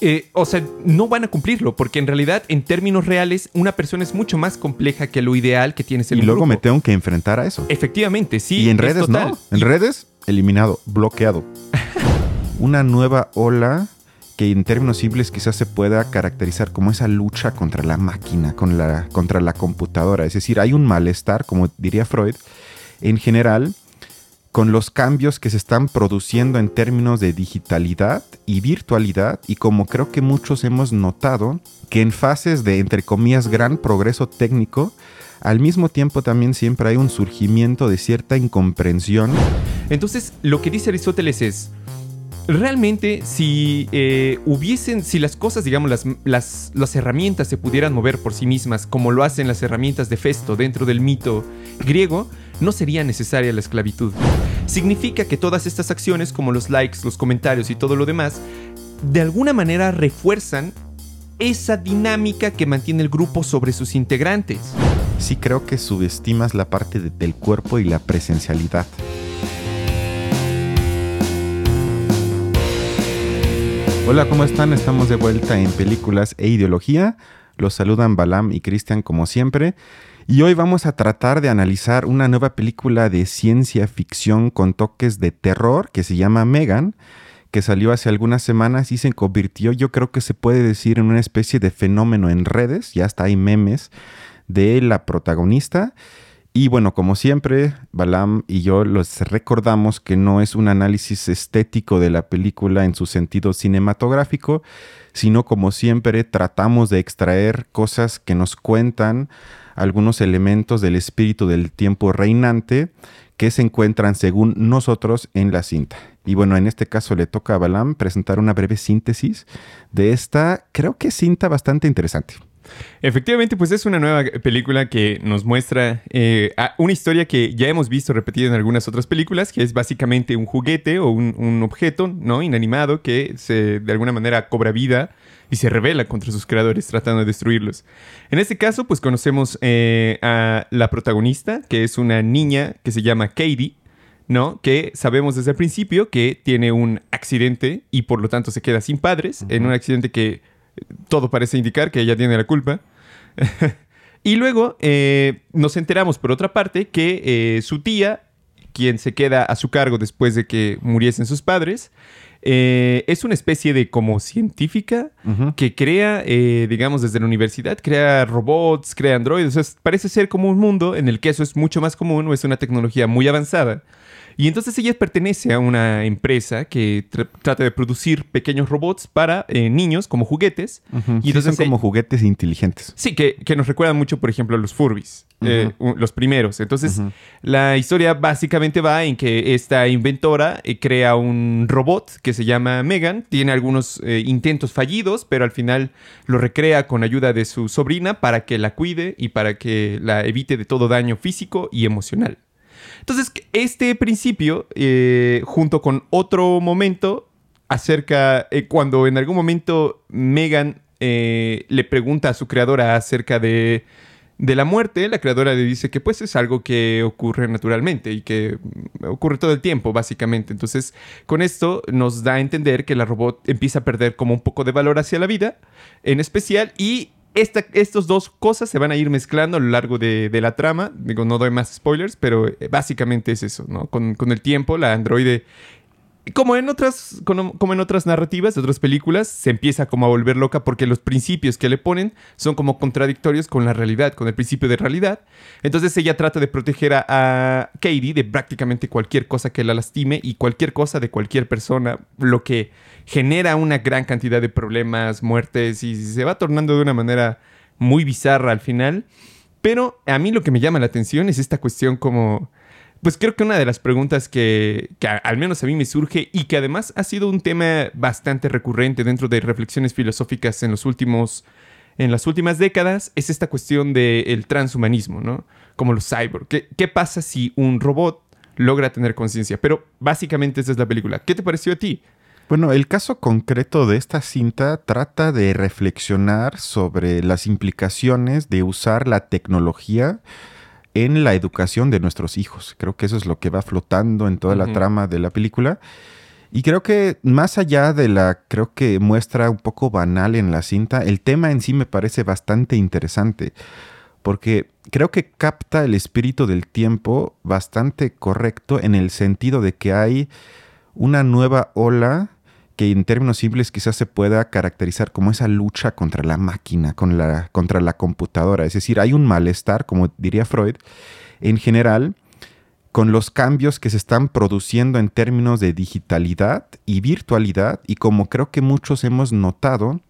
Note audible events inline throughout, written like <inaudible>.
eh, o sea, no van a cumplirlo, porque en realidad, en términos reales, una persona es mucho más compleja que lo ideal que tienes en Y un luego grupo. me tengo que enfrentar a eso. Efectivamente, sí. y en es redes total. no. En redes, eliminado, bloqueado. <laughs> Una nueva ola que en términos simples quizás se pueda caracterizar como esa lucha contra la máquina, con la, contra la computadora. Es decir, hay un malestar, como diría Freud, en general, con los cambios que se están produciendo en términos de digitalidad y virtualidad y como creo que muchos hemos notado que en fases de, entre comillas, gran progreso técnico, al mismo tiempo también siempre hay un surgimiento de cierta incomprensión. Entonces, lo que dice Aristóteles es, realmente si eh, hubiesen, si las cosas, digamos, las, las, las herramientas se pudieran mover por sí mismas, como lo hacen las herramientas de Festo dentro del mito griego, no sería necesaria la esclavitud. Significa que todas estas acciones, como los likes, los comentarios y todo lo demás, de alguna manera refuerzan esa dinámica que mantiene el grupo sobre sus integrantes. sí creo que subestimas la parte de- del cuerpo y la presencialidad. Hola, ¿cómo están? Estamos de vuelta en Películas e Ideología. Los saludan Balam y Cristian como siempre. Y hoy vamos a tratar de analizar una nueva película de ciencia ficción con toques de terror que se llama Megan, que salió hace algunas semanas y se convirtió, yo creo que se puede decir, en una especie de fenómeno en redes. Ya hasta hay memes de la protagonista. Y bueno, como siempre, Balam y yo los recordamos que no es un análisis estético de la película en su sentido cinematográfico, sino como siempre tratamos de extraer cosas que nos cuentan algunos elementos del espíritu del tiempo reinante que se encuentran según nosotros en la cinta. Y bueno, en este caso le toca a Balam presentar una breve síntesis de esta, creo que cinta bastante interesante. Efectivamente, pues es una nueva película que nos muestra eh, una historia que ya hemos visto repetida en algunas otras películas, que es básicamente un juguete o un, un objeto no inanimado que se, de alguna manera cobra vida y se revela contra sus creadores tratando de destruirlos. En este caso, pues conocemos eh, a la protagonista, que es una niña que se llama Katie, ¿no? Que sabemos desde el principio que tiene un accidente y por lo tanto se queda sin padres, en un accidente que todo parece indicar que ella tiene la culpa. <laughs> y luego eh, nos enteramos, por otra parte, que eh, su tía, quien se queda a su cargo después de que muriesen sus padres, eh, es una especie de como científica que crea, eh, digamos, desde la universidad, crea robots, crea androides. O sea, parece ser como un mundo en el que eso es mucho más común o es una tecnología muy avanzada. Y entonces ella pertenece a una empresa que tra- trata de producir pequeños robots para eh, niños como juguetes. Y Sí, entonces son como juguetes inteligentes. Sí, que, que nos recuerdan mucho, por ejemplo, a los Furbies, eh, los primeros. Entonces, la historia básicamente va en que esta inventora eh, crea un robot que se llama Megan. Tiene algunos intentos fallidos, pero al final lo recrea con ayuda de su sobrina para que la cuide y para que la evite de todo daño físico y emocional. Entonces, este principio, eh, junto con otro momento, acerca, eh, cuando en algún momento Megan eh, le pregunta a su creadora acerca de, de la muerte, la creadora le dice que pues es algo que ocurre naturalmente y que mm, ocurre todo el tiempo, básicamente. Entonces, con esto nos da a entender que la robot empieza a perder como un poco de valor hacia la vida, en especial, y esta, estas dos cosas se van a ir mezclando a lo largo de, de la trama. Digo, no doy más spoilers, pero eh, básicamente es eso, ¿no? Con, con el tiempo, la androide como en otras como, en otras narrativas de otras películas se empieza como a volver loca porque los principios que le ponen son como contradictorios con la realidad con el principio de realidad. Entonces ella trata de proteger a, a Katie de prácticamente cualquier cosa que la lastime y cualquier cosa de cualquier persona lo que genera una gran cantidad de problemas muertes y se va tornando de una manera muy bizarra al final. Pero a mí lo que me llama la atención es esta cuestión como pues creo que una de las preguntas que, que al menos a mí me surge y que además ha sido un tema bastante recurrente dentro de reflexiones filosóficas en los últimos en las últimas décadas es esta cuestión del transhumanismo, ¿no? Como los cyborg. ¿Qué, qué pasa si un robot logra tener conciencia? Pero básicamente esa es la película. ¿Qué te pareció a ti? Bueno, el caso concreto de esta cinta trata de reflexionar sobre las implicaciones de usar la tecnología en la educación de nuestros hijos. Creo que eso es lo que va flotando en toda la trama de la película. Y creo que más allá de la, creo que muestra un poco banal en la cinta, el tema en sí me parece bastante interesante, porque creo que capta el espíritu del tiempo bastante correcto en el sentido de que hay una nueva ola que en términos simples quizás se pueda caracterizar como esa lucha contra la máquina, contra la computadora. Es decir, hay un malestar, como diría Freud, en general, con los cambios que se están produciendo en términos de digitalidad y virtualidad y como creo que muchos hemos notado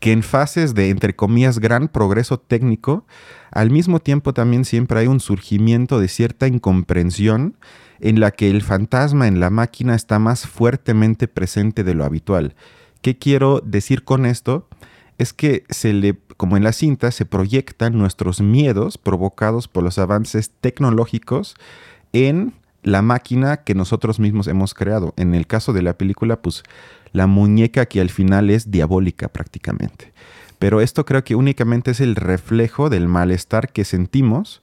que en fases de, entre comillas, gran progreso técnico, al mismo tiempo también siempre hay un surgimiento de cierta incomprensión en la que el fantasma en la máquina está más fuertemente presente de lo habitual. ¿Qué quiero decir con esto? Es que se le como en la cinta, se proyectan nuestros miedos provocados por los avances tecnológicos en la máquina que nosotros mismos hemos creado. En el caso de la película, pues la muñeca que al final es diabólica prácticamente. Pero esto creo que únicamente es el reflejo del malestar que sentimos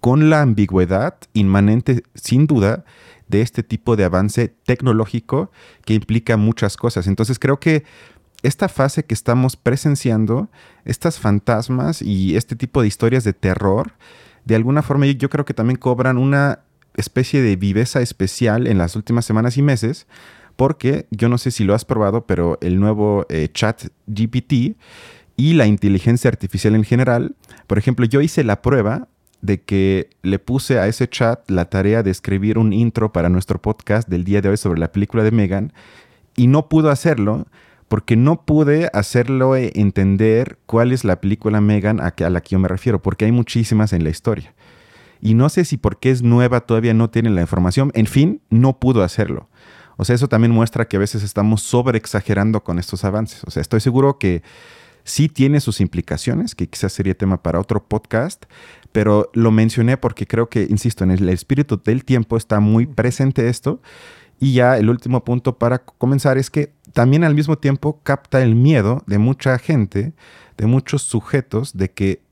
con la ambigüedad inmanente, sin duda, de este tipo de avance tecnológico que implica muchas cosas. Entonces creo que esta fase que estamos presenciando, estas fantasmas y este tipo de historias de terror, de alguna forma yo creo que también cobran una especie de viveza especial en las últimas semanas y meses, porque yo no sé si lo has probado, pero el nuevo eh, chat GPT y la inteligencia artificial en general, por ejemplo, yo hice la prueba de que le puse a ese chat la tarea de escribir un intro para nuestro podcast del día de hoy sobre la película de Megan y no pudo hacerlo porque no pude hacerlo eh, entender cuál es la película Megan a, la que yo me refiero, porque hay muchísimas en la historia. Y no sé si porque es nueva todavía no tienen la información. En fin, no pudo hacerlo. O sea, eso también muestra que a veces estamos sobre exagerando con estos avances. O sea, estoy seguro que sí tiene sus implicaciones, que quizás sería tema para otro podcast, pero lo mencioné porque creo que, insisto, en el espíritu del tiempo está muy presente esto. Y ya el último punto para comenzar es que también al mismo tiempo capta el miedo de mucha gente, de muchos sujetos, de que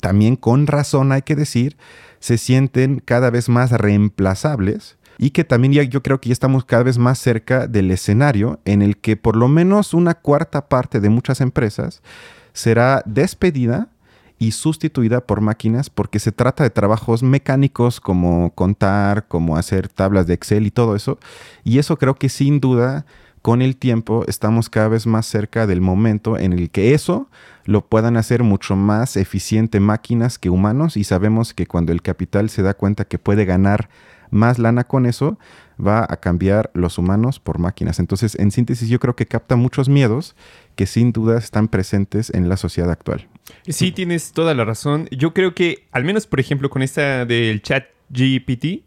también con razón hay que decir, se sienten cada vez más reemplazables y que también ya yo creo que ya estamos cada vez más cerca del escenario en el que por lo menos una cuarta parte de muchas empresas será despedida y sustituida por máquinas porque se trata de trabajos mecánicos como contar, como hacer tablas de Excel y todo eso. Y eso creo que sin duda con el tiempo estamos cada vez más cerca del momento en el que eso lo puedan hacer mucho más eficiente máquinas que humanos y sabemos que cuando el capital se da cuenta que puede ganar más lana con eso, va a cambiar los humanos por máquinas. Entonces, en síntesis, yo creo que capta muchos miedos que sin duda están presentes en la sociedad actual. Sí, tienes toda la razón. Yo creo que, al menos, por ejemplo, con esta del chat GPT,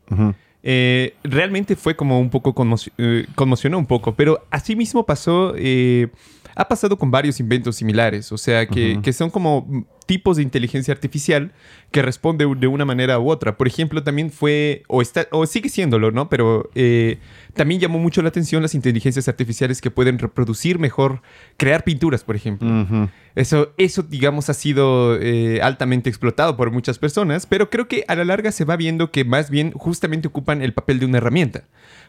eh, realmente fue como un poco eh, conmocionó un poco, pero así mismo pasó, eh, ha pasado con varios inventos similares, o sea, que, que son como tipos de inteligencia artificial que responde de una manera u otra. Por ejemplo, también fue, o, está, o sigue siéndolo, ¿no? Pero eh, también llamó mucho la atención las inteligencias artificiales que pueden reproducir mejor, crear pinturas, por ejemplo. eso, eso, digamos, ha sido eh, altamente explotado por muchas personas, pero creo que a la larga se va viendo que más bien justamente ocupan el papel de una herramienta.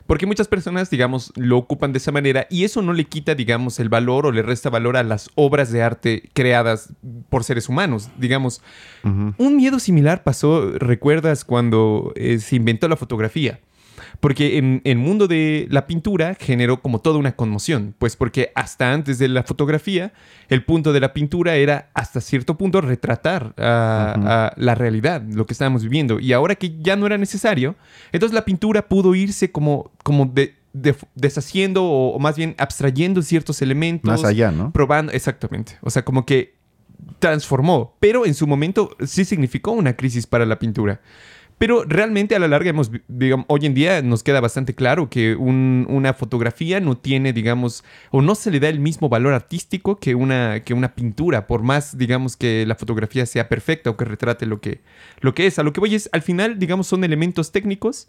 Porque muchas personas, digamos, lo ocupan de esa manera y eso no le quita, digamos, el valor o le resta valor a las obras de arte creadas por seres humanos. Digamos, un miedo similar pasó, recuerdas, cuando eh, se inventó la fotografía. Porque en el mundo de la pintura generó como toda una conmoción, pues porque hasta antes de la fotografía, el punto de la pintura era hasta cierto punto retratar a, la realidad, lo que estábamos viviendo. Y ahora que ya no era necesario, entonces la pintura pudo irse como, como deshaciendo o, más bien abstrayendo ciertos elementos. Más allá, ¿no? Probando, exactamente. O sea, como que transformó, pero en su momento sí significó una crisis para la pintura. Pero realmente a la larga, hemos, digamos, hoy en día nos queda bastante claro que una fotografía no tiene, digamos, o no se le da el mismo valor artístico que una, que una pintura, por más, digamos, que la fotografía sea perfecta o que retrate lo que, lo que es. A lo que voy es, al final, digamos, son elementos técnicos.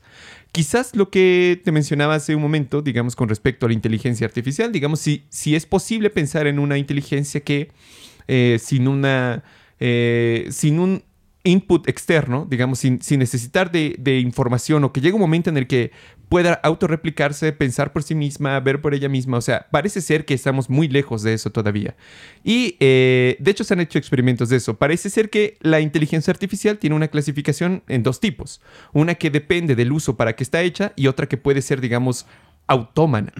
Quizás lo que te mencionaba hace un momento, digamos, con respecto a la inteligencia artificial, digamos, si, si es posible pensar en una inteligencia que eh, sin una... Eh, sin un input externo, digamos, sin, necesitar de, información o que llegue un momento en el que pueda autorreplicarse, pensar por sí misma, ver por ella misma. O sea, parece ser que estamos muy lejos de eso todavía. Y eh, de hecho se han hecho experimentos de eso. Parece ser que la inteligencia artificial tiene una clasificación en dos tipos. Una que depende del uso para que está hecha y otra que puede ser, digamos, autómana.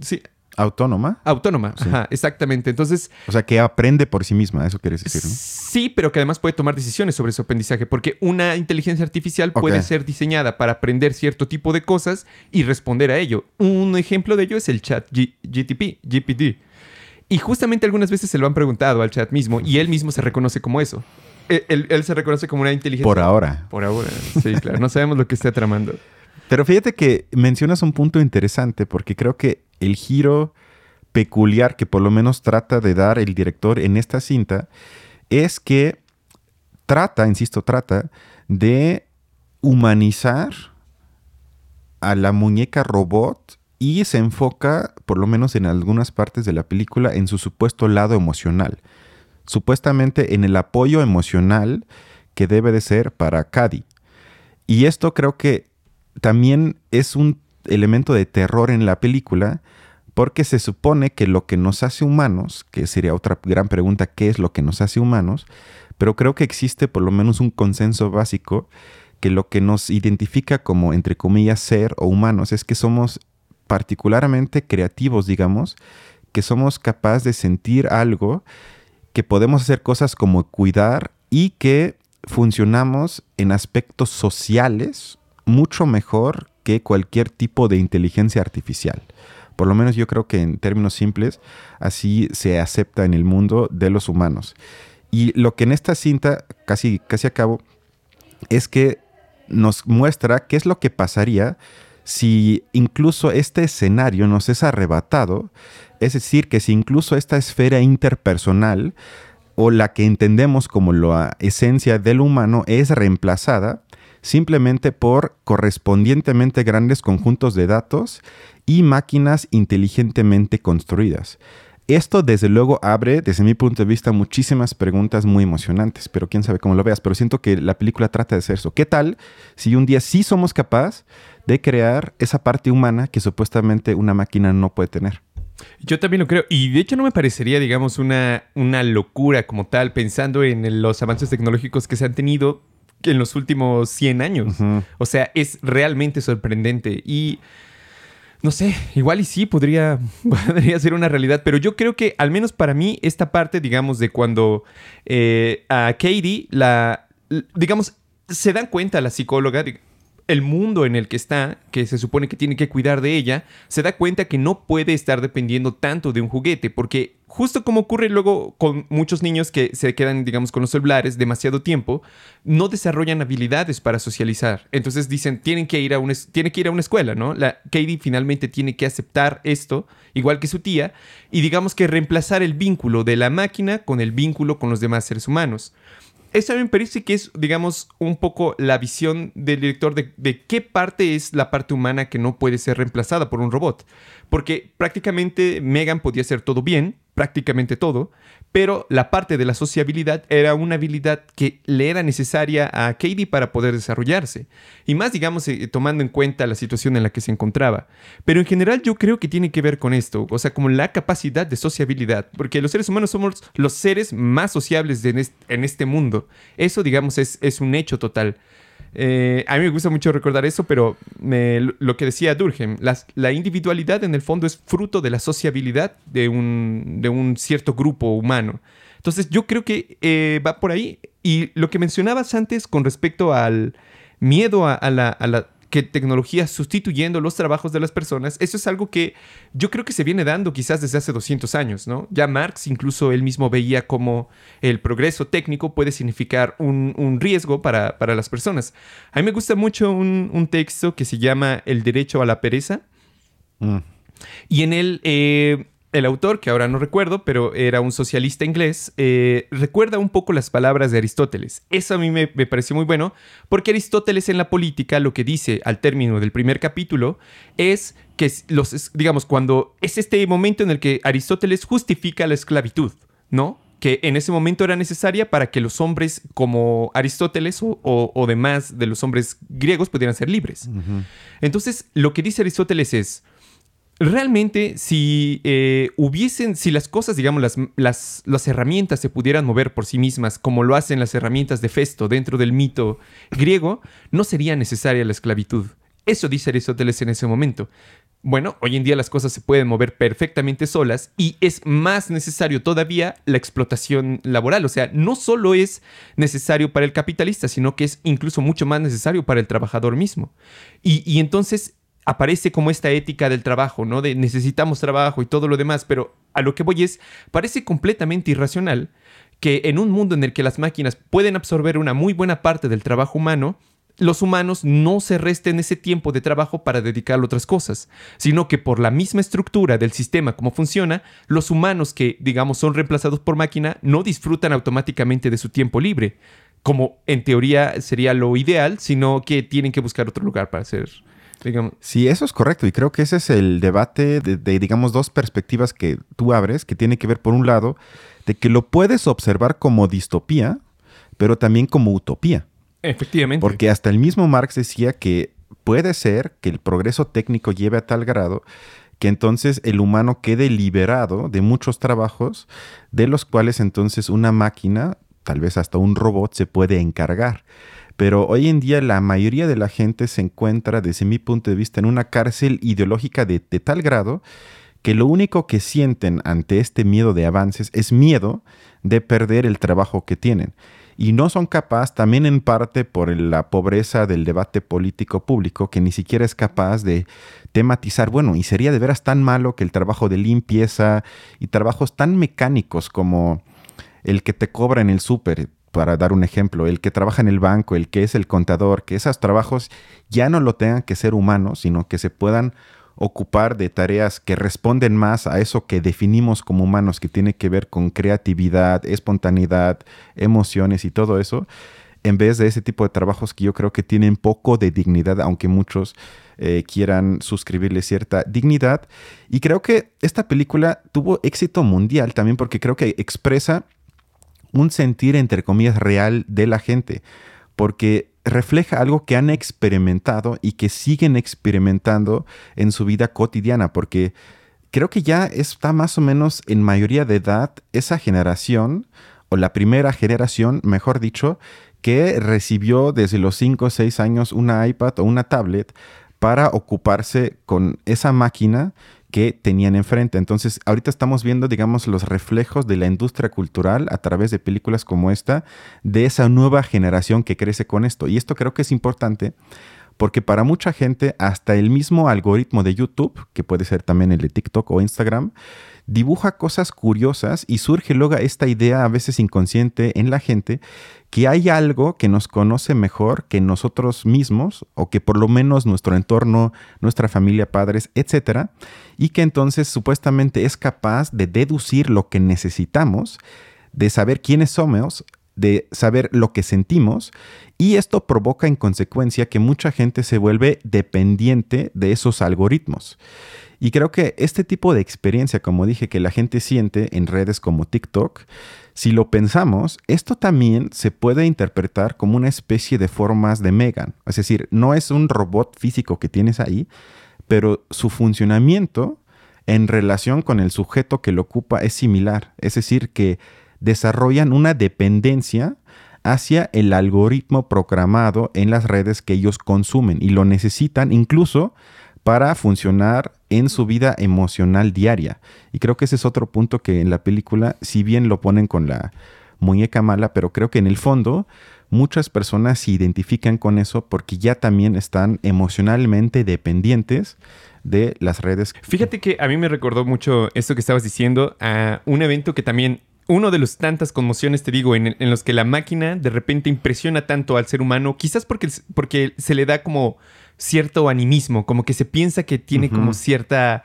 sí, ¿Autónoma? Autónoma, ajá, exactamente. Entonces. O sea, que aprende por sí misma, eso quieres decir, ¿no? Sí, pero que además puede tomar decisiones sobre su aprendizaje, porque una inteligencia artificial puede ser diseñada para aprender cierto tipo de cosas y responder a ello. Un ejemplo de ello es el chat GTP, GPT. Y justamente algunas veces se lo han preguntado al chat mismo y él mismo se reconoce como eso. E, él, él se reconoce como una inteligencia. Por ahora. Por ahora, sí, claro. No sabemos lo que está tramando. Pero fíjate que mencionas un punto interesante porque creo que el giro peculiar que por lo menos trata de dar el director en esta cinta es que trata, insisto, trata de humanizar a la muñeca robot y se enfoca, por lo menos en algunas partes de la película, en su supuesto lado emocional. Supuestamente en el apoyo emocional que debe de ser para Cady. Y esto creo que también es un elemento de terror en la película porque se supone que lo que nos hace humanos, que sería otra gran pregunta, ¿qué es lo que nos hace humanos? Pero creo que existe por lo menos un consenso básico que lo que nos identifica como, entre comillas, ser o humanos es que somos particularmente creativos, digamos, que somos capaces de sentir algo, que podemos hacer cosas como cuidar y que funcionamos en aspectos sociales mucho mejor que cualquier tipo de inteligencia artificial. Por lo menos yo creo que en términos simples así se acepta en el mundo de los humanos. Y lo que en esta cinta, casi, casi acabo, es que nos muestra qué es lo que pasaría si incluso este escenario nos es arrebatado, es decir, que si incluso esta esfera interpersonal o la que entendemos como la esencia del humano es reemplazada simplemente por correspondientemente grandes conjuntos de datos y máquinas inteligentemente construidas. Esto desde luego abre, desde mi punto de vista, muchísimas preguntas muy emocionantes, pero quién sabe cómo lo veas, pero siento que la película trata de hacer eso. ¿Qué tal si un día sí somos capaces de crear esa parte humana que supuestamente una máquina no puede tener? Yo también lo creo. Y de hecho no me parecería, digamos, una, una locura como tal, pensando en los avances tecnológicos que se han tenido en los últimos 100 años. O sea, es realmente sorprendente. Y no sé, igual y sí podría, <laughs> podría ser una realidad, pero yo creo que al menos para mí esta parte, digamos, de cuando eh, a Katie la, digamos, se dan cuenta la psicóloga, el mundo en el que está, que se supone que tiene que cuidar de ella, se da cuenta que no puede estar dependiendo tanto de un juguete, porque justo como ocurre luego con muchos niños que se quedan, digamos, con los celulares demasiado tiempo, no desarrollan habilidades para socializar. Entonces dicen, tienen que ir a una, tiene que ir a una escuela, ¿no? Katie finalmente tiene que aceptar esto, igual que su tía, y digamos que reemplazar el vínculo de la máquina con el vínculo con los demás seres humanos esa me parece que es, digamos, un poco la visión del director de, de, qué parte es la parte humana que no puede ser reemplazada por un robot. Porque prácticamente Megan podía hacer todo bien, prácticamente todo, pero la parte de la sociabilidad era una habilidad que le era necesaria a Katie para poder desarrollarse. Y más, digamos, eh, tomando en cuenta la situación en la que se encontraba. Pero en general yo creo que tiene que ver con esto, o sea, como la capacidad de sociabilidad, porque los seres humanos somos los seres más sociables en este mundo. Eso, digamos, es un hecho total. Eh, a mí me gusta mucho recordar eso, pero lo que decía Durkheim, la individualidad en el fondo es fruto de la sociabilidad de un, de un cierto grupo humano. Entonces yo creo que eh, va por ahí. Y lo que mencionabas antes con respecto al miedo a, la, que tecnología sustituyendo los trabajos de las personas, eso es algo que yo creo que se viene dando quizás desde hace 200 años, ¿no? Ya Marx incluso él mismo veía como el progreso técnico puede significar un, riesgo para, las personas. A mí me gusta mucho un, texto que se llama El derecho a la pereza. Mm. Y en él eh, el autor, que ahora no recuerdo, pero era un socialista inglés, eh, recuerda un poco las palabras de Aristóteles. Eso a mí me, pareció muy bueno, porque Aristóteles en la política lo que dice al término del primer capítulo es que los, digamos, cuando es este momento en el que Aristóteles justifica la esclavitud, ¿no? que en ese momento era necesaria para que los hombres como Aristóteles o, demás de los hombres griegos pudieran ser libres. Entonces, lo que dice Aristóteles es, realmente si eh, hubiesen, si las cosas, digamos, las, las, las, herramientas se pudieran mover por sí mismas, como lo hacen las herramientas de Festo dentro del mito griego, no sería necesaria la esclavitud. Eso dice Aristóteles en ese momento. Bueno, hoy en día las cosas se pueden mover perfectamente solas y es más necesario todavía la explotación laboral. O sea, no solo es necesario para el capitalista, sino que es incluso mucho más necesario para el trabajador mismo. Y, y entonces aparece como esta ética del trabajo, ¿no? De necesitamos trabajo y todo lo demás, pero a lo que voy es, parece completamente irracional que en un mundo en el que las máquinas pueden absorber una muy buena parte del trabajo humano, los humanos no se resten ese tiempo de trabajo para dedicarlo a otras cosas, sino que por la misma estructura del sistema como funciona, los humanos que, digamos, son reemplazados por máquina no disfrutan automáticamente de su tiempo libre, como en teoría sería lo ideal, sino que tienen que buscar otro lugar para hacer, digamos. Sí, eso es correcto y creo que ese es el debate de, de digamos, dos perspectivas que tú abres, que tiene que ver, por un lado, de que lo puedes observar como distopía, pero también como utopía. Efectivamente. Porque hasta el mismo Marx decía que puede ser que el progreso técnico lleve a tal grado que entonces el humano quede liberado de muchos trabajos de los cuales entonces una máquina, tal vez hasta un robot, se puede encargar. Pero hoy en día la mayoría de la gente se encuentra, desde mi punto de vista, en una cárcel ideológica de, tal grado que lo único que sienten ante este miedo de avances es miedo de perder el trabajo que tienen. Y no son capaces, también en parte por la pobreza del debate político público, que ni siquiera es capaz de tematizar, bueno, y sería de veras tan malo que el trabajo de limpieza y trabajos tan mecánicos como el que te cobra en el súper, para dar un ejemplo, el que trabaja en el banco, el que es el contador, que esos trabajos ya no lo tengan que ser humanos, sino que se puedan ocupar de tareas que responden más a eso que definimos como humanos, que tiene que ver con creatividad, espontaneidad, emociones y todo eso, en vez de ese tipo de trabajos que yo creo que tienen poco de dignidad, aunque muchos eh, quieran suscribirle cierta dignidad. Y creo que esta película tuvo éxito mundial también porque creo que expresa un sentir, entre comillas, real de la gente, porque refleja algo que han experimentado y que siguen experimentando en su vida cotidiana, porque creo que ya está más o menos en mayoría de edad esa generación, o la primera generación, mejor dicho, que recibió desde los 5 o 6 años una iPad o una tablet para ocuparse con esa máquina que tenían enfrente. Entonces, ahorita estamos viendo, digamos, los reflejos de la industria cultural a través de películas como esta, de esa nueva generación que crece con esto. Y esto creo que es importante porque para mucha gente, hasta el mismo algoritmo de YouTube, que puede ser también el de TikTok o Instagram, dibuja cosas curiosas y surge luego esta idea a veces inconsciente en la gente que hay algo que nos conoce mejor que nosotros mismos o que por lo menos nuestro entorno, nuestra familia, padres, etcétera, y que entonces supuestamente es capaz de deducir lo que necesitamos, de saber quiénes somos, de saber lo que sentimos y esto provoca en consecuencia que mucha gente se vuelve dependiente de esos algoritmos. Y creo que este tipo de experiencia, como dije, que la gente siente en redes como TikTok, si lo pensamos, esto también se puede interpretar como una especie de formas de Megan. Es decir, no es un robot físico que tienes ahí, pero su funcionamiento en relación con el sujeto que lo ocupa es similar. Es decir, que desarrollan una dependencia hacia el algoritmo programado en las redes que ellos consumen y lo necesitan incluso para funcionar en su vida emocional diaria. Y creo que ese es otro punto que en la película, si bien lo ponen con la muñeca mala, pero creo que en el fondo muchas personas se identifican con eso porque ya también están emocionalmente dependientes de las redes. Fíjate que a mí me recordó mucho esto que estabas diciendo a un evento que también uno de los tantas conmociones, te digo, en, los que la máquina de repente impresiona tanto al ser humano, quizás porque, porque se le da como cierto animismo, como que se piensa que tiene como cierta...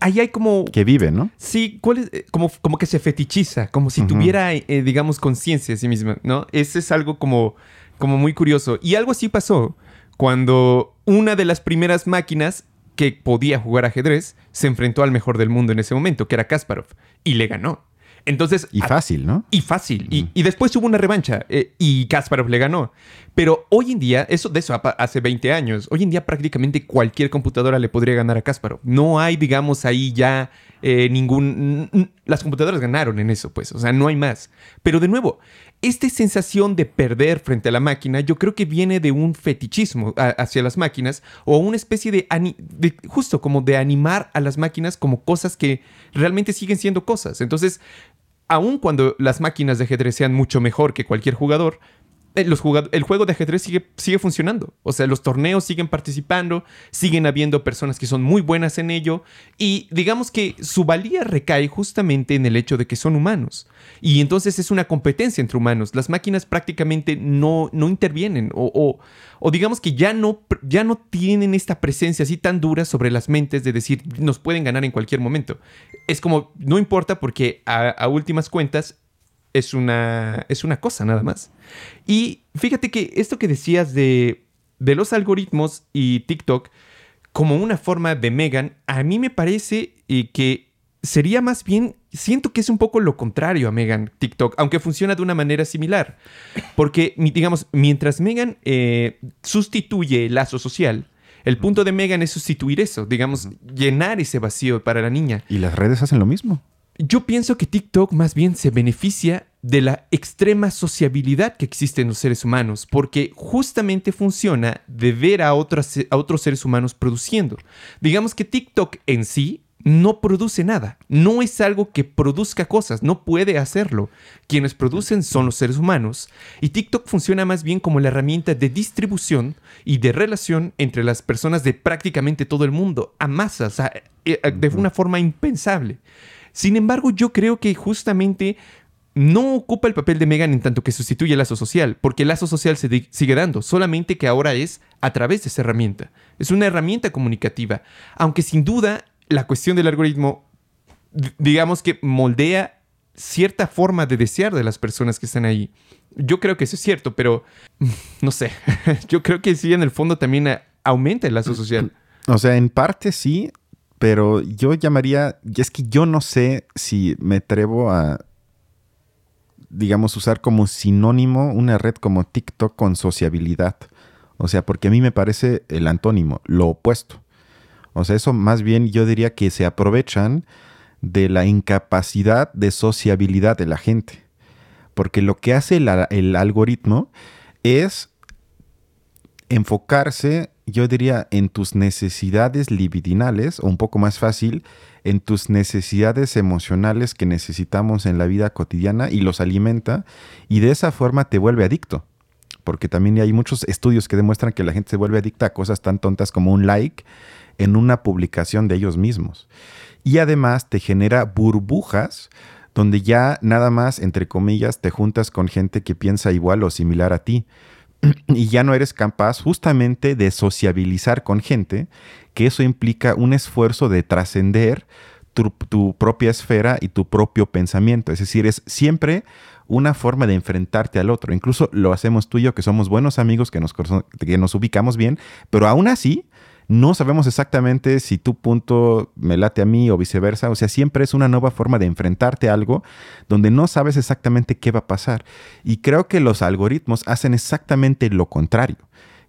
Ahí hay como... Que vive, ¿no? Sí, ¿cuál es? Eh, como, como que se fetichiza, como si tuviera, eh, digamos, conciencia de sí misma, ¿no? Ese es algo como, como muy curioso. Y algo así pasó cuando una de las primeras máquinas que podía jugar ajedrez se enfrentó al mejor del mundo en ese momento, que era Kasparov, y le ganó. Entonces, y fácil, ¿no? Y fácil. y, después hubo una revancha eh, y Kasparov le ganó. Pero hoy en día, eso de eso hace 20 años, hoy en día prácticamente cualquier computadora le podría ganar a Kasparov. No hay, digamos, ahí ya eh, ningún... Las computadoras ganaron en eso, pues. O sea, no hay más. Pero de nuevo, esta sensación de perder frente a la máquina, yo creo que viene de un fetichismo hacia las máquinas o una especie de, de, justo como de animar a las máquinas como cosas que realmente siguen siendo cosas. Entonces, aun cuando las máquinas de ajedrez sean mucho mejor que cualquier jugador, eh, el juego de ajedrez sigue, funcionando. O sea, los torneos siguen participando, siguen habiendo personas que son muy buenas en ello y digamos que su valía recae justamente en el hecho de que son humanos. Y entonces es una competencia entre humanos. Las máquinas prácticamente no, no intervienen o, o, digamos que ya no, ya no tienen esta presencia así tan dura sobre las mentes de decir nos pueden ganar en cualquier momento. Es como, no importa porque a últimas cuentas es una, es una cosa nada más. Y fíjate que esto que decías de, de los algoritmos y TikTok como una forma de Megan, a mí me parece eh, que sería más bien, siento que es un poco lo contrario a Megan TikTok, aunque funciona de una manera similar. Porque, digamos, mientras Megan eh, sustituye el lazo social, el punto de Megan es sustituir eso, digamos, llenar ese vacío para la niña. Y las redes hacen lo mismo. Yo pienso que TikTok más bien se beneficia de la extrema sociabilidad que existe en los seres humanos, porque justamente funciona de ver a, otros, a otros seres humanos produciendo. Digamos que TikTok en sí no produce nada, no es algo que produzca cosas, no puede hacerlo. Quienes producen son los seres humanos y TikTok funciona más bien como la herramienta de distribución y de relación entre las personas de prácticamente todo el mundo, a masas, eh, de una forma impensable. Sin embargo, yo creo que justamente no ocupa el papel de Megan en tanto que sustituye el lazo social, porque el lazo social se sigue dando, solamente que ahora es a través de esa herramienta. Es una herramienta comunicativa, aunque sin duda la cuestión del algoritmo, digamos que moldea cierta forma de desear de las personas que están ahí. Yo creo que eso es cierto, pero <laughs> no sé, <laughs> yo creo que sí en el fondo también aumenta el lazo social. O sea, en parte sí, pero yo llamaría, y es que yo no sé si me atrevo a, digamos, usar como sinónimo una red como TikTok con sociabilidad. O sea, porque a mí me parece el antónimo, lo opuesto. O sea, eso más bien yo diría que se aprovechan de la incapacidad de sociabilidad de la gente. Porque lo que hace el, el algoritmo es enfocarse yo diría, en tus necesidades libidinales, o un poco más fácil, en tus necesidades emocionales que necesitamos en la vida cotidiana y los alimenta, y de esa forma te vuelve adicto. Porque también hay muchos estudios que demuestran que la gente se vuelve adicta a cosas tan tontas como un like en una publicación de ellos mismos. Y además te genera burbujas donde ya nada más, entre comillas, te juntas con gente que piensa igual o similar a ti <clears throat> y ya no eres capaz justamente de sociabilizar con gente, que eso implica un esfuerzo de trascender tu, propia esfera y tu propio pensamiento. Es decir, es siempre una forma de enfrentarte al otro. Incluso lo hacemos tú y yo, que somos buenos amigos, que nos, que nos ubicamos bien, pero aún así no sabemos exactamente si tu punto me late a mí o viceversa. O sea, siempre es una nueva forma de enfrentarte a algo donde no sabes exactamente qué va a pasar. Y creo que los algoritmos hacen exactamente lo contrario.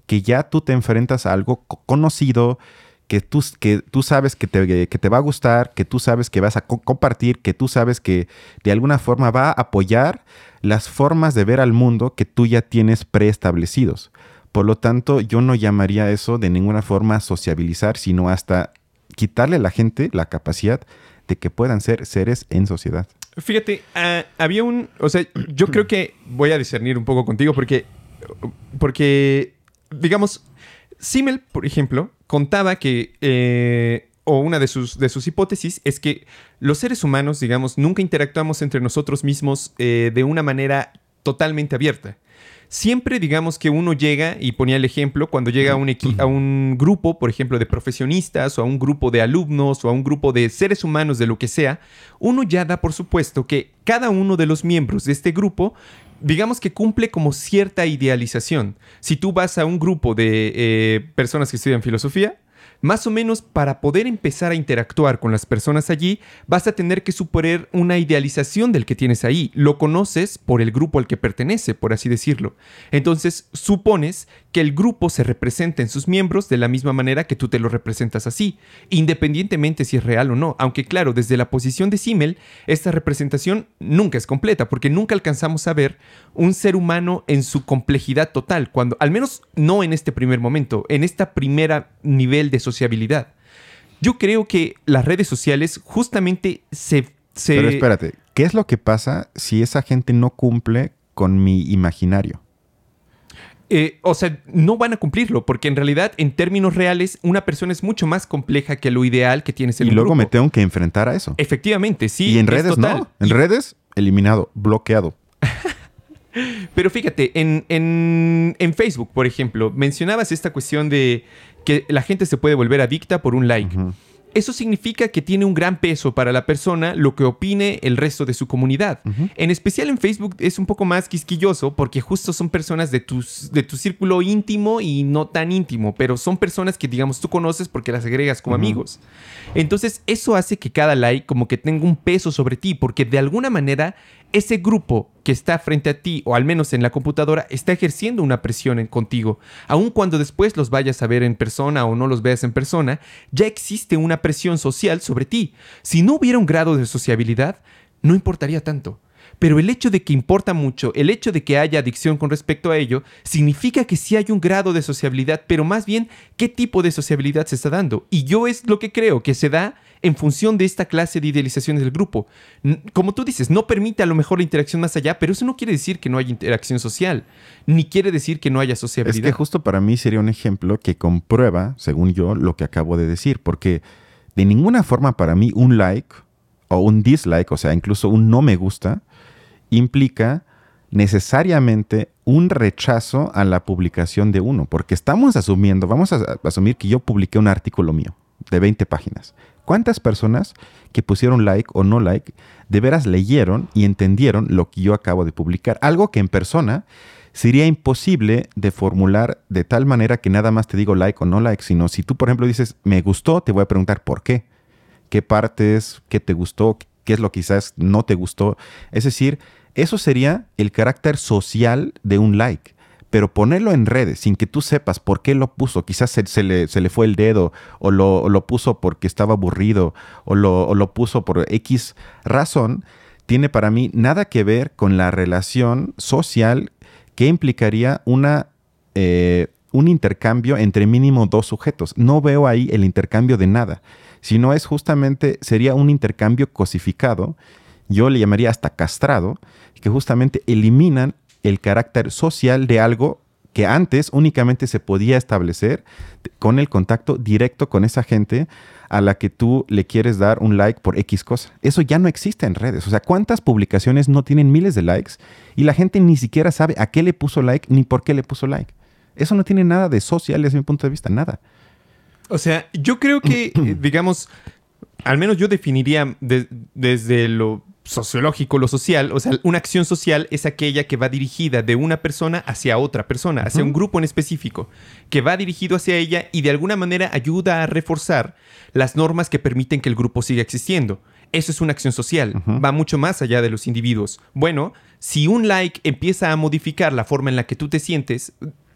Que ya tú te enfrentas a algo conocido, que tú, que tú sabes que te, que te, va a gustar, que tú sabes que vas a compartir, que tú sabes que de alguna forma va a apoyar las formas de ver al mundo que tú ya tienes preestablecidos. Por lo tanto, yo no llamaría eso de ninguna forma sociabilizar, sino hasta quitarle a la gente la capacidad de que puedan ser seres en sociedad. Fíjate, ah, había un, o sea, yo creo que voy a discernir un poco contigo porque, porque, digamos, Simmel, por ejemplo, contaba que, eh, o una de sus, de sus hipótesis es que los seres humanos, digamos, nunca interactuamos entre nosotros mismos eh, de una manera totalmente abierta siempre digamos que uno llega, y ponía el ejemplo, cuando llega a un, a un grupo, por ejemplo, de profesionistas o a un grupo de alumnos o a un grupo de seres humanos de lo que sea, uno ya da por supuesto que cada uno de los miembros de este grupo digamos que cumple como cierta idealización. Si tú vas a un grupo de eh, personas que estudian filosofía, más o menos para poder empezar a interactuar con las personas allí, vas a tener que suponer una idealización del que tienes ahí. Lo conoces por el grupo al que pertenece, por así decirlo. Entonces, supones que el grupo se representa en sus miembros de la misma manera que tú te lo representas así, independientemente si es real o no. Aunque claro, desde la posición de Simmel, esta representación nunca es completa, porque nunca alcanzamos a ver un ser humano en su complejidad total, cuando, al menos no en este primer momento, en esta primera nivel de sociabilidad. Yo creo que las redes sociales justamente se, se... Pero espérate, ¿qué es lo que pasa si esa gente no cumple con mi imaginario? Eh, o sea, no van a cumplirlo, porque en realidad, en términos reales, una persona es mucho más compleja que lo ideal que tienes en y un luego grupo. me tengo que enfrentar a eso. Efectivamente, sí. y en es redes total. no. En Y- redes, eliminado, bloqueado. <laughs> Pero fíjate, en, en- en Facebook, por ejemplo, mencionabas esta cuestión de que la gente se puede volver adicta por un like. Eso significa que tiene un gran peso para la persona lo que opine el resto de su comunidad. En especial en Facebook es un poco más quisquilloso porque justo son personas de, tus, de tu círculo íntimo y no tan íntimo, pero son personas que digamos tú conoces porque las agregas como amigos. Entonces eso hace que cada like como que tenga un peso sobre ti porque de alguna manera ese grupo que está frente a ti o al menos en la computadora está ejerciendo una presión en contigo. Aun cuando después los vayas a ver en persona o no los veas en persona, ya existe una presión social sobre ti. Si no hubiera un grado de sociabilidad, no importaría tanto. Pero el hecho de que importa mucho, el hecho de que haya adicción con respecto a ello, significa que sí hay un grado de sociabilidad, pero más bien qué tipo de sociabilidad se está dando. Y yo es lo que creo que se da en función de esta clase de idealizaciones del grupo. Como tú dices, no permite a lo mejor la interacción más allá, pero eso no quiere decir que no haya interacción social, ni quiere decir que no haya Es sociabilidad. que justo para mí sería un ejemplo que comprueba, según yo, lo que acabo de decir, porque de ninguna forma para mí un like o un dislike, o sea, incluso un no me gusta, implica necesariamente un rechazo a la publicación de uno, porque estamos asumiendo, vamos a asumir que yo publiqué un artículo mío de 20 páginas. ¿Cuántas personas que pusieron like o no like de veras leyeron y entendieron lo que yo acabo de publicar? Algo que en persona sería imposible de formular de tal manera que nada más te digo like o no like, sino si tú, por ejemplo, dices me gustó, te voy a preguntar por qué. ¿Qué partes, qué te gustó, qué es lo que quizás no te gustó? Es decir, eso sería el carácter social de un like. Pero ponerlo en redes sin que tú sepas por qué lo puso, quizás se, le, se le fue el dedo, o lo, lo puso porque estaba aburrido, o lo, lo puso por X razón, tiene para mí nada que ver con la relación social que implicaría una, eh, un intercambio entre mínimo dos sujetos. No veo ahí el intercambio de nada, sino es justamente, sería un intercambio cosificado, yo le llamaría hasta castrado, que justamente eliminan el carácter social de algo que antes únicamente se podía establecer con el contacto directo con esa gente a la que tú le quieres dar un like por X cosa. Eso ya no existe en redes. O sea, ¿cuántas publicaciones no tienen miles de likes y la gente ni siquiera sabe a qué le puso like ni por qué le puso like? Eso no tiene nada de social desde mi punto de vista, nada. O sea, yo creo que, <clears throat> eh, digamos, al menos yo definiría de- desde lo sociológico, lo social, o sea, una acción social es aquella que va dirigida de una persona hacia otra persona, hacia un grupo en específico, que va dirigido hacia ella y de alguna manera ayuda a reforzar las normas que permiten que el grupo siga existiendo. Eso es una acción social, va mucho más allá de los individuos. Bueno, si un like empieza a modificar la forma en la que tú te sientes,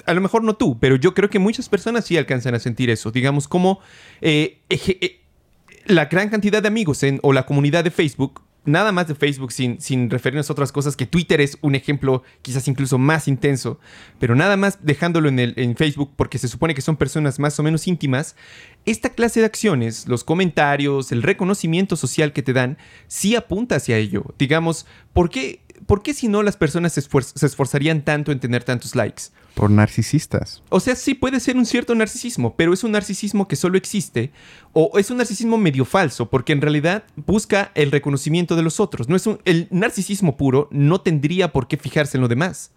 a lo mejor no tú, pero yo creo que muchas personas sí alcanzan a sentir eso. Digamos, como eh, eje- eh, la gran cantidad de amigos en, o la comunidad de Facebook, nada más de Facebook sin, sin referirnos a otras cosas, que Twitter es un ejemplo quizás incluso más intenso, pero nada más dejándolo en, el, en Facebook porque se supone que son personas más o menos íntimas, esta clase de acciones, los comentarios, el reconocimiento social que te dan, sí apunta hacia ello. Digamos, ¿por qué, por qué si no las personas se, esfuer- se esforzarían tanto en tener tantos likes? Por narcisistas. O sea, sí puede ser un cierto narcisismo, pero es un narcisismo que solo existe, o es un narcisismo medio falso, porque en realidad busca el reconocimiento de los otros. No es un- el narcisismo puro no tendría por qué fijarse en lo demás.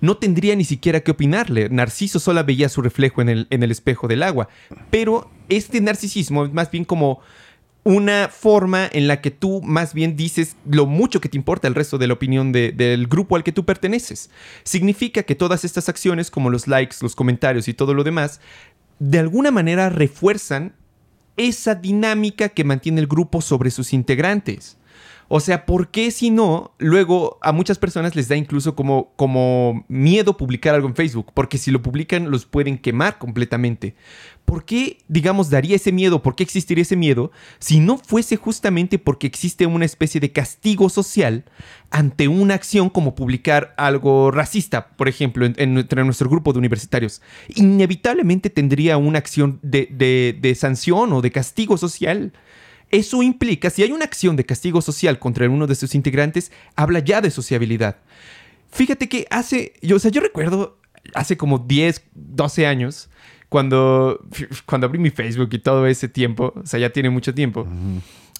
No tendría ni siquiera que opinarle. Narciso solo veía su reflejo en el, en el espejo del agua. Pero este narcisismo es más bien como una forma en la que tú más bien dices lo mucho que te importa el resto de la opinión de- del grupo al que tú perteneces. Significa que todas estas acciones, como los likes, los comentarios y todo lo demás, de alguna manera refuerzan esa dinámica que mantiene el grupo sobre sus integrantes. O sea, ¿por qué si no? Luego a muchas personas les da incluso como, como miedo publicar algo en Facebook, porque si lo publican los pueden quemar completamente. ¿Por qué, digamos, daría ese miedo? ¿Por qué existiría ese miedo si no fuese justamente porque existe una especie de castigo social ante una acción como publicar algo racista, por ejemplo, entre nuestro grupo de universitarios? Inevitablemente tendría una acción de, de sanción o de castigo social. Eso implica, si hay una acción de castigo social contra uno de sus integrantes, habla ya de sociabilidad. Fíjate que hace, yo, o sea, yo recuerdo hace como 10, 12 años, cuando, cuando abrí mi Facebook y todo ese tiempo, o sea, ya tiene mucho tiempo.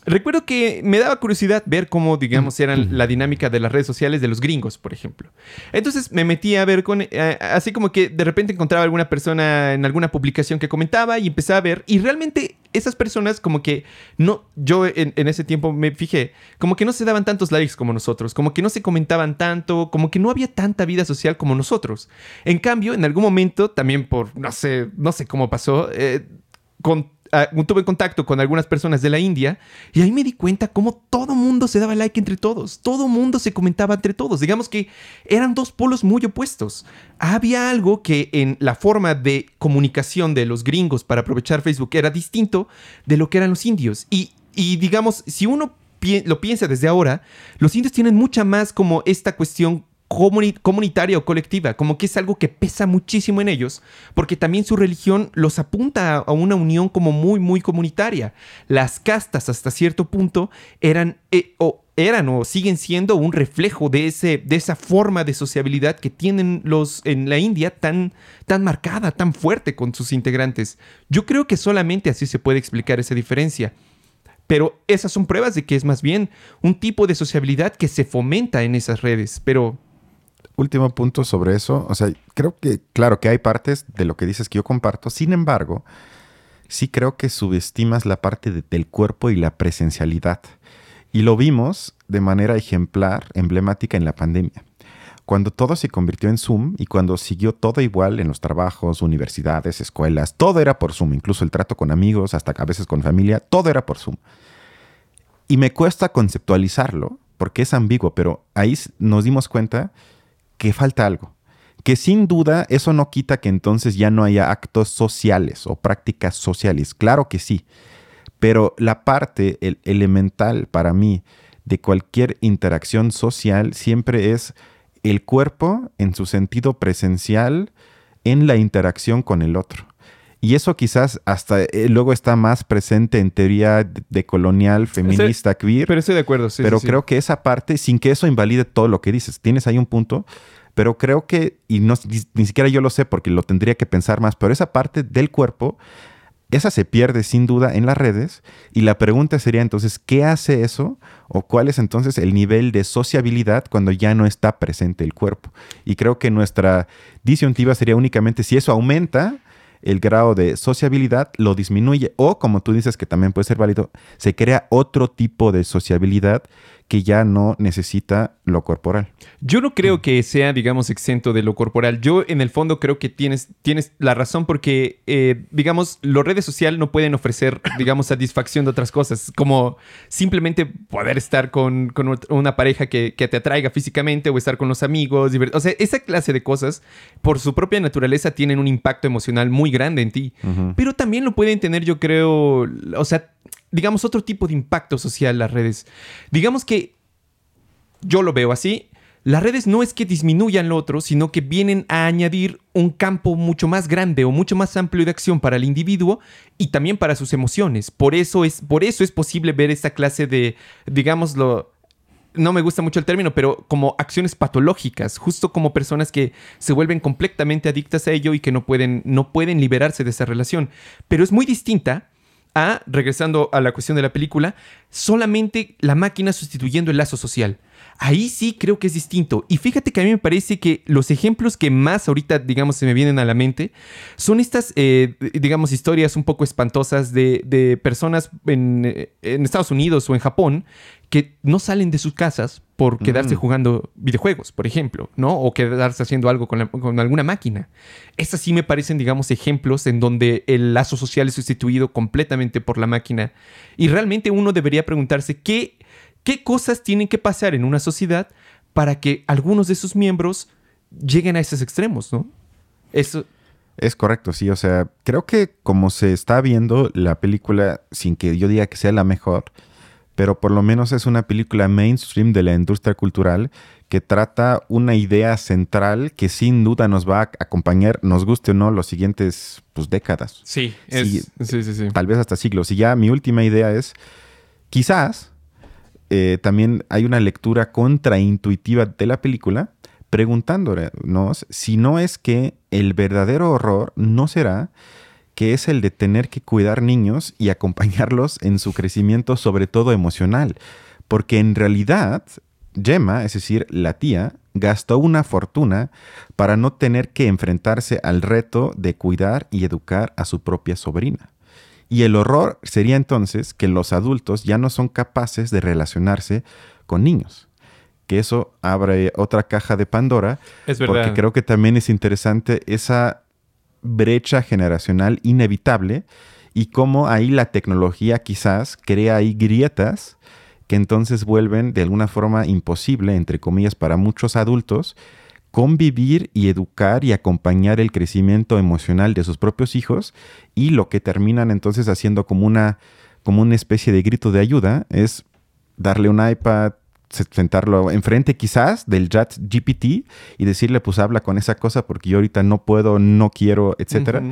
Recuerdo que me daba curiosidad ver cómo, digamos, eran la dinámica de las redes sociales de los gringos, por ejemplo. Entonces me metí a ver con, eh, así como que de repente encontraba alguna persona en alguna publicación que comentaba y empecé a ver y realmente esas personas como que no, yo en, ese tiempo me fijé, como que no se daban tantos likes como nosotros, como que no se comentaban tanto, como que no había tanta vida social como nosotros. En cambio, en algún momento, también por, no sé, no sé cómo pasó, eh, con Ah, tuve contacto con algunas personas de la India y ahí me di cuenta cómo todo mundo se daba like entre todos, todo mundo se comentaba entre todos. Digamos que eran dos polos muy opuestos. Había algo que en la forma de comunicación de los gringos para aprovechar Facebook era distinto de lo que eran los indios. Y, y digamos, si uno lo piensa desde ahora, los indios tienen mucha más como esta cuestión comunitaria o colectiva, como que es algo que pesa muchísimo en ellos, porque también su religión los apunta a una unión como muy, muy comunitaria. Las castas hasta cierto punto eran, eh, o eran o siguen siendo un reflejo de, ese, de esa forma de sociabilidad que tienen los en la India tan, tan marcada, tan fuerte con sus integrantes. Yo creo que solamente así se puede explicar esa diferencia. Pero esas son pruebas de que es más bien un tipo de sociabilidad que se fomenta en esas redes. Pero último punto sobre eso. O sea, creo que, claro, que hay partes de lo que dices que yo comparto. Sin embargo, sí creo que subestimas la parte del cuerpo y la presencialidad. Y lo vimos de manera ejemplar, emblemática en la pandemia. Cuando todo se convirtió en Zoom y cuando siguió todo igual en los trabajos, universidades, escuelas, todo era por Zoom, incluso el trato con amigos, hasta a veces con familia, todo era por Zoom. Y me cuesta conceptualizarlo porque es ambiguo, pero ahí nos dimos cuenta que falta algo. Que sin duda eso no quita que entonces ya no haya actos sociales o prácticas sociales. Claro que sí. Pero la parte elemental para mí de cualquier interacción social siempre es el cuerpo en su sentido presencial en la interacción con el otro. Y eso quizás hasta eh, luego está más presente en teoría de, colonial, feminista, queer. Pero estoy de acuerdo, sí. Pero creo que esa parte, sin que eso invalide todo lo que dices, tienes ahí un punto, pero creo que, y no, ni, siquiera yo lo sé porque lo tendría que pensar más, pero esa parte del cuerpo, esa se pierde sin duda en las redes y la pregunta sería entonces, ¿qué hace eso? ¿O cuál es entonces el nivel de sociabilidad cuando ya no está presente el cuerpo? Y creo que nuestra disyuntiva sería únicamente si eso aumenta, el grado de sociabilidad lo disminuye o como tú dices que también puede ser válido, se crea otro tipo de sociabilidad que ya no necesita lo corporal. Yo no creo que sea, digamos, exento de lo corporal. Yo, en el fondo, creo que tienes, tienes la razón porque, eh, digamos, las redes sociales no pueden ofrecer, <coughs> digamos, satisfacción de otras cosas, como simplemente poder estar con, una pareja que, te atraiga físicamente o estar con los amigos. O sea, esa clase de cosas, por su propia naturaleza, tienen un impacto emocional muy grande en ti. Pero también lo pueden tener, yo creo, o sea, digamos, otro tipo de impacto social las redes. Digamos que yo lo veo así. Las redes no es que disminuyan lo otro, sino que vienen a añadir un campo mucho más grande o mucho más amplio de acción para el individuo y también para sus emociones. Por eso es, por eso es posible ver esta clase de, digámoslo, no me gusta mucho el término, pero como acciones patológicas, justo como personas que se vuelven completamente adictas a ello y que no pueden, no pueden liberarse de esa relación. Pero es muy distinta a, regresando a la cuestión de la película, solamente la máquina sustituyendo el lazo social. Ahí sí creo que es distinto. Y fíjate que a mí me parece que los ejemplos que más ahorita, digamos, se me vienen a la mente son estas, eh, digamos, historias un poco espantosas de, personas en, Estados Unidos o en Japón que no salen de sus casas por quedarse mm. jugando videojuegos, por ejemplo, ¿no? O quedarse haciendo algo con, con, alguna máquina. Estas sí me parecen, digamos, ejemplos en donde el lazo social es sustituido completamente por la máquina. Y realmente uno debería preguntarse qué ¿Qué cosas tienen que pasar en una sociedad para que algunos de sus miembros lleguen a esos extremos, no? Eso... Es correcto, sí. O sea, creo que como se está viendo la película, sin que yo diga que sea la mejor, pero por lo menos es una película mainstream de la industria cultural que trata una idea central que sin duda nos va a acompañar, nos guste o no, los siguientes pues, décadas. Sí, sí, sí, sí. Tal vez hasta siglos. Y ya mi última idea es, quizás eh, también hay una lectura contraintuitiva de la película preguntándonos si no es que el verdadero horror no será que es el de tener que cuidar niños y <laughs> acompañarlos en su crecimiento, sobre todo emocional. Porque en realidad, Gemma, es decir, la tía, gastó una fortuna para no tener que enfrentarse al reto de cuidar y educar a su propia sobrina. Y el horror sería entonces que los adultos ya no son capaces de relacionarse con niños. Que eso abre otra caja de Pandora. Es verdad. Porque creo que también es interesante esa brecha generacional inevitable y cómo ahí la tecnología quizás crea ahí grietas que entonces vuelven de alguna forma imposible, entre comillas, para muchos adultos convivir y educar y acompañar el crecimiento emocional de sus propios hijos y lo que terminan entonces haciendo como una, como una especie de grito de ayuda es darle un iPad, sentarlo enfrente quizás del chat GPT y decirle pues habla con esa cosa porque yo ahorita no puedo, no quiero, etcétera.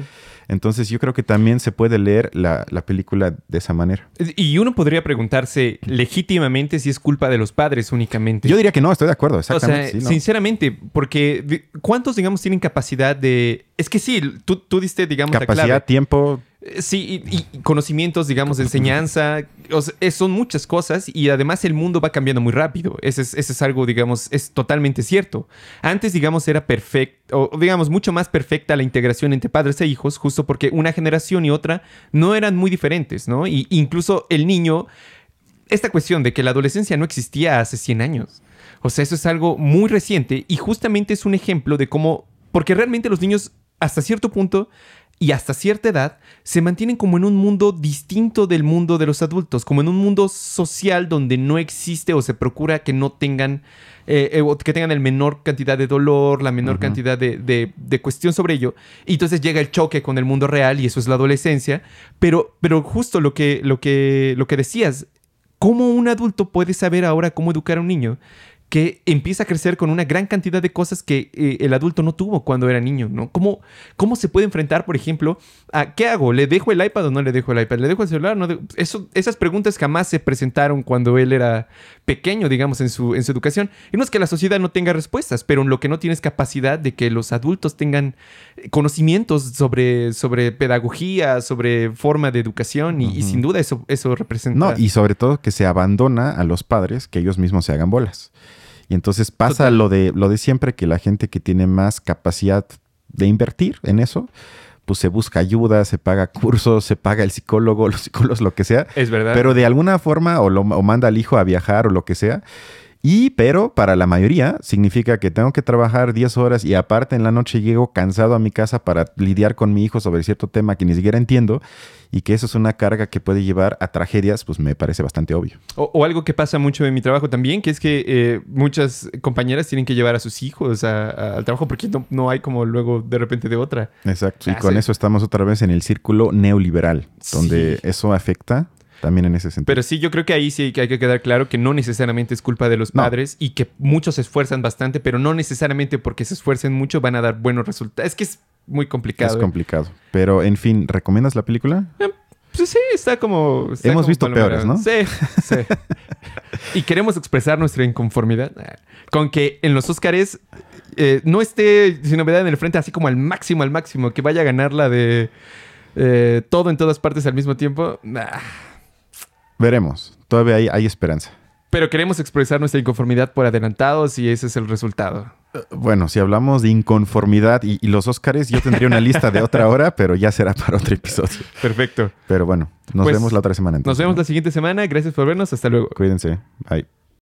Entonces yo creo que también se puede leer la, película de esa manera. Y uno podría preguntarse legítimamente si es culpa de los padres únicamente. Yo diría que no, estoy de acuerdo, exactamente. O sea, sinceramente, porque ¿cuántos, digamos, tienen capacidad de... Es que sí, tú, tú diste, digamos, capacidad, tiempo, sí, y, conocimientos, digamos, de enseñanza. son muchas cosas y además el mundo va cambiando muy rápido. Ese es, es algo, digamos, es totalmente cierto. Antes, digamos, era perfecto, o digamos, mucho más perfecta la integración entre padres e hijos, justo porque una generación y otra no eran muy diferentes, ¿no? Y incluso el niño, esta cuestión de que la adolescencia no existía hace 100 años. O sea, eso es algo muy reciente y justamente es un ejemplo de cómo, porque realmente los niños hasta cierto punto y hasta cierta edad se mantienen como en un mundo distinto del mundo de los adultos, como en un mundo social donde no existe o se procura que no tengan, eh, eh, que tengan el menor cantidad de dolor, la menor cantidad de, de, cuestión sobre ello. Y entonces llega el choque con el mundo real y eso es la adolescencia. Pero, pero justo lo que, lo, que, lo que decías, ¿cómo un adulto puede saber ahora cómo educar a un niño? Que empieza a crecer con una gran cantidad de cosas que eh, el adulto no tuvo cuando era niño, ¿no? ¿Cómo, ¿Cómo se puede enfrentar, por ejemplo, a qué hago? ¿Le dejo el iPad o no le dejo el iPad? ¿Le dejo el celular? No Eso, esas preguntas jamás se presentaron cuando él era pequeño, digamos, en su, en su educación. Y no es que la sociedad no tenga respuestas, pero en lo que no tienes capacidad de que los adultos tengan conocimientos sobre, sobre pedagogía, sobre forma de educación, y, y sin duda eso, eso representa... No, y sobre todo que se abandona a los padres que ellos mismos se hagan bolas. Y entonces pasa lo de, lo de siempre, que la gente que tiene más capacidad de invertir en eso, pues se busca ayuda, se paga cursos, se paga el psicólogo, <laughs> los psicólogos, lo que sea. Es verdad. Pero de alguna forma, o, lo, o manda al hijo a viajar o lo que sea. Y, pero para la mayoría significa que tengo que trabajar 10 horas y aparte en la noche llego cansado a mi casa para lidiar con mi hijo sobre cierto tema que ni siquiera entiendo y que eso es una carga que puede llevar a tragedias, pues me parece bastante obvio. O, algo que pasa mucho en mi trabajo también, que es que eh, muchas compañeras tienen que llevar a sus hijos al trabajo porque no, hay como luego de repente de otra. Exacto. Y ah, con eso estamos otra vez en el círculo neoliberal, donde eso afecta también en ese sentido. Pero sí, yo creo que ahí sí hay que quedar claro que no necesariamente es culpa de los padres y que muchos se esfuerzan bastante, pero no necesariamente porque se esfuercen mucho van a dar buenos resultados. Es que es muy complicado. Es ¿eh? complicado. Pero, en fin, ¿recomiendas la película? Eh, pues sí, está como... Hemos visto peores, ¿no? Sí, sí. y queremos expresar nuestra inconformidad eh, con que en los Óscares no esté sin novedad en el frente así como al máximo, al máximo, que vaya a ganar la de todo en todas partes al mismo tiempo. Veremos. Todavía hay, esperanza. Pero queremos expresar nuestra inconformidad por adelantados y ese es el resultado. Bueno, si hablamos de inconformidad y, y los Óscares, yo tendría una lista de otra hora, pero ya será para otro episodio. Perfecto. Pero bueno, nos Pues, vemos la otra semana. Nos entonces, vemos ¿no? la siguiente semana. Gracias por vernos. Hasta luego. Cuídense. Bye.